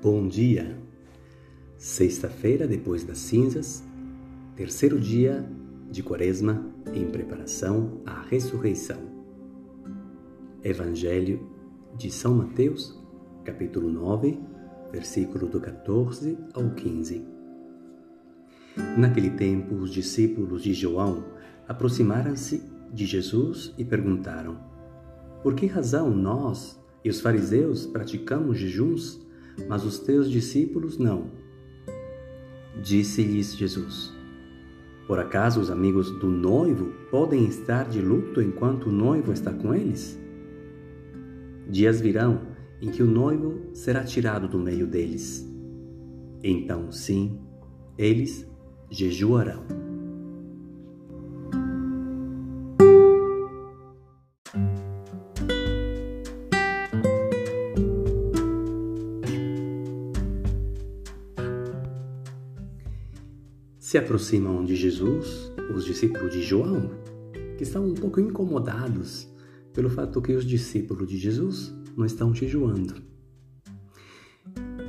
Bom dia! Sexta-feira, depois das cinzas, terceiro dia de Quaresma em preparação à ressurreição. Evangelho de São Mateus, capítulo 9, versículo do 14 ao 15. Naquele tempo, os discípulos de João aproximaram-se de Jesus e perguntaram: Por que razão nós e os fariseus praticamos jejuns? Mas os teus discípulos não. Disse-lhes Jesus: Por acaso os amigos do noivo podem estar de luto enquanto o noivo está com eles? Dias virão em que o noivo será tirado do meio deles. Então, sim, eles jejuarão. Se aproximam de Jesus os discípulos de João, que estão um pouco incomodados pelo fato que os discípulos de Jesus não estão jejuando.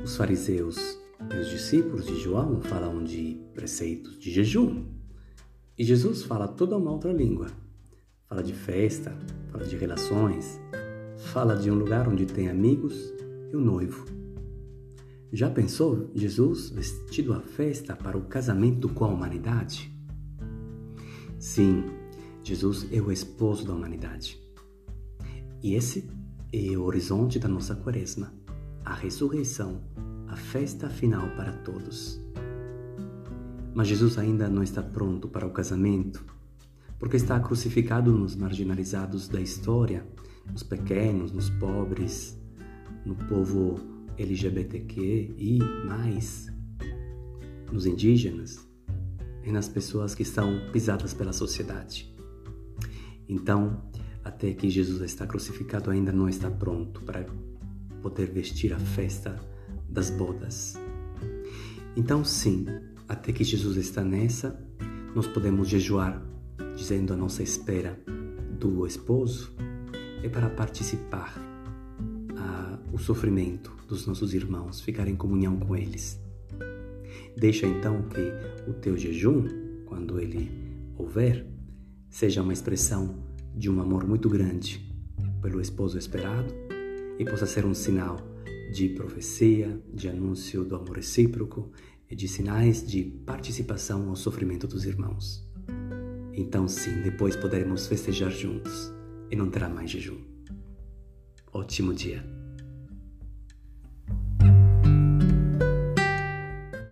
Os fariseus e os discípulos de João falam de preceitos de jejum. E Jesus fala toda uma outra língua. Fala de festa, fala de relações, fala de um lugar onde tem amigos e um noivo. Já pensou Jesus vestido à festa para o casamento com a humanidade? Sim, Jesus é o esposo da humanidade. E esse é o horizonte da nossa quaresma, a ressurreição, a festa final para todos. Mas Jesus ainda não está pronto para o casamento, porque está crucificado nos marginalizados da história, nos pequenos, nos pobres, no povo LGBTQ e mais nos indígenas e nas pessoas que estão pisadas pela sociedade. Então, até que Jesus está crucificado, ainda não está pronto para poder vestir a festa das bodas. Então, sim, até que Jesus está nessa, nós podemos jejuar, dizendo a nossa espera do esposo é para participar sofrimento dos nossos irmãos, ficar em comunhão com eles. Deixa então que o teu jejum, quando ele houver, seja uma expressão de um amor muito grande pelo esposo esperado e possa ser um sinal de profecia, de anúncio do amor recíproco e de sinais de participação ao sofrimento dos irmãos. Então, sim, depois poderemos festejar juntos e não terá mais jejum. Ótimo dia!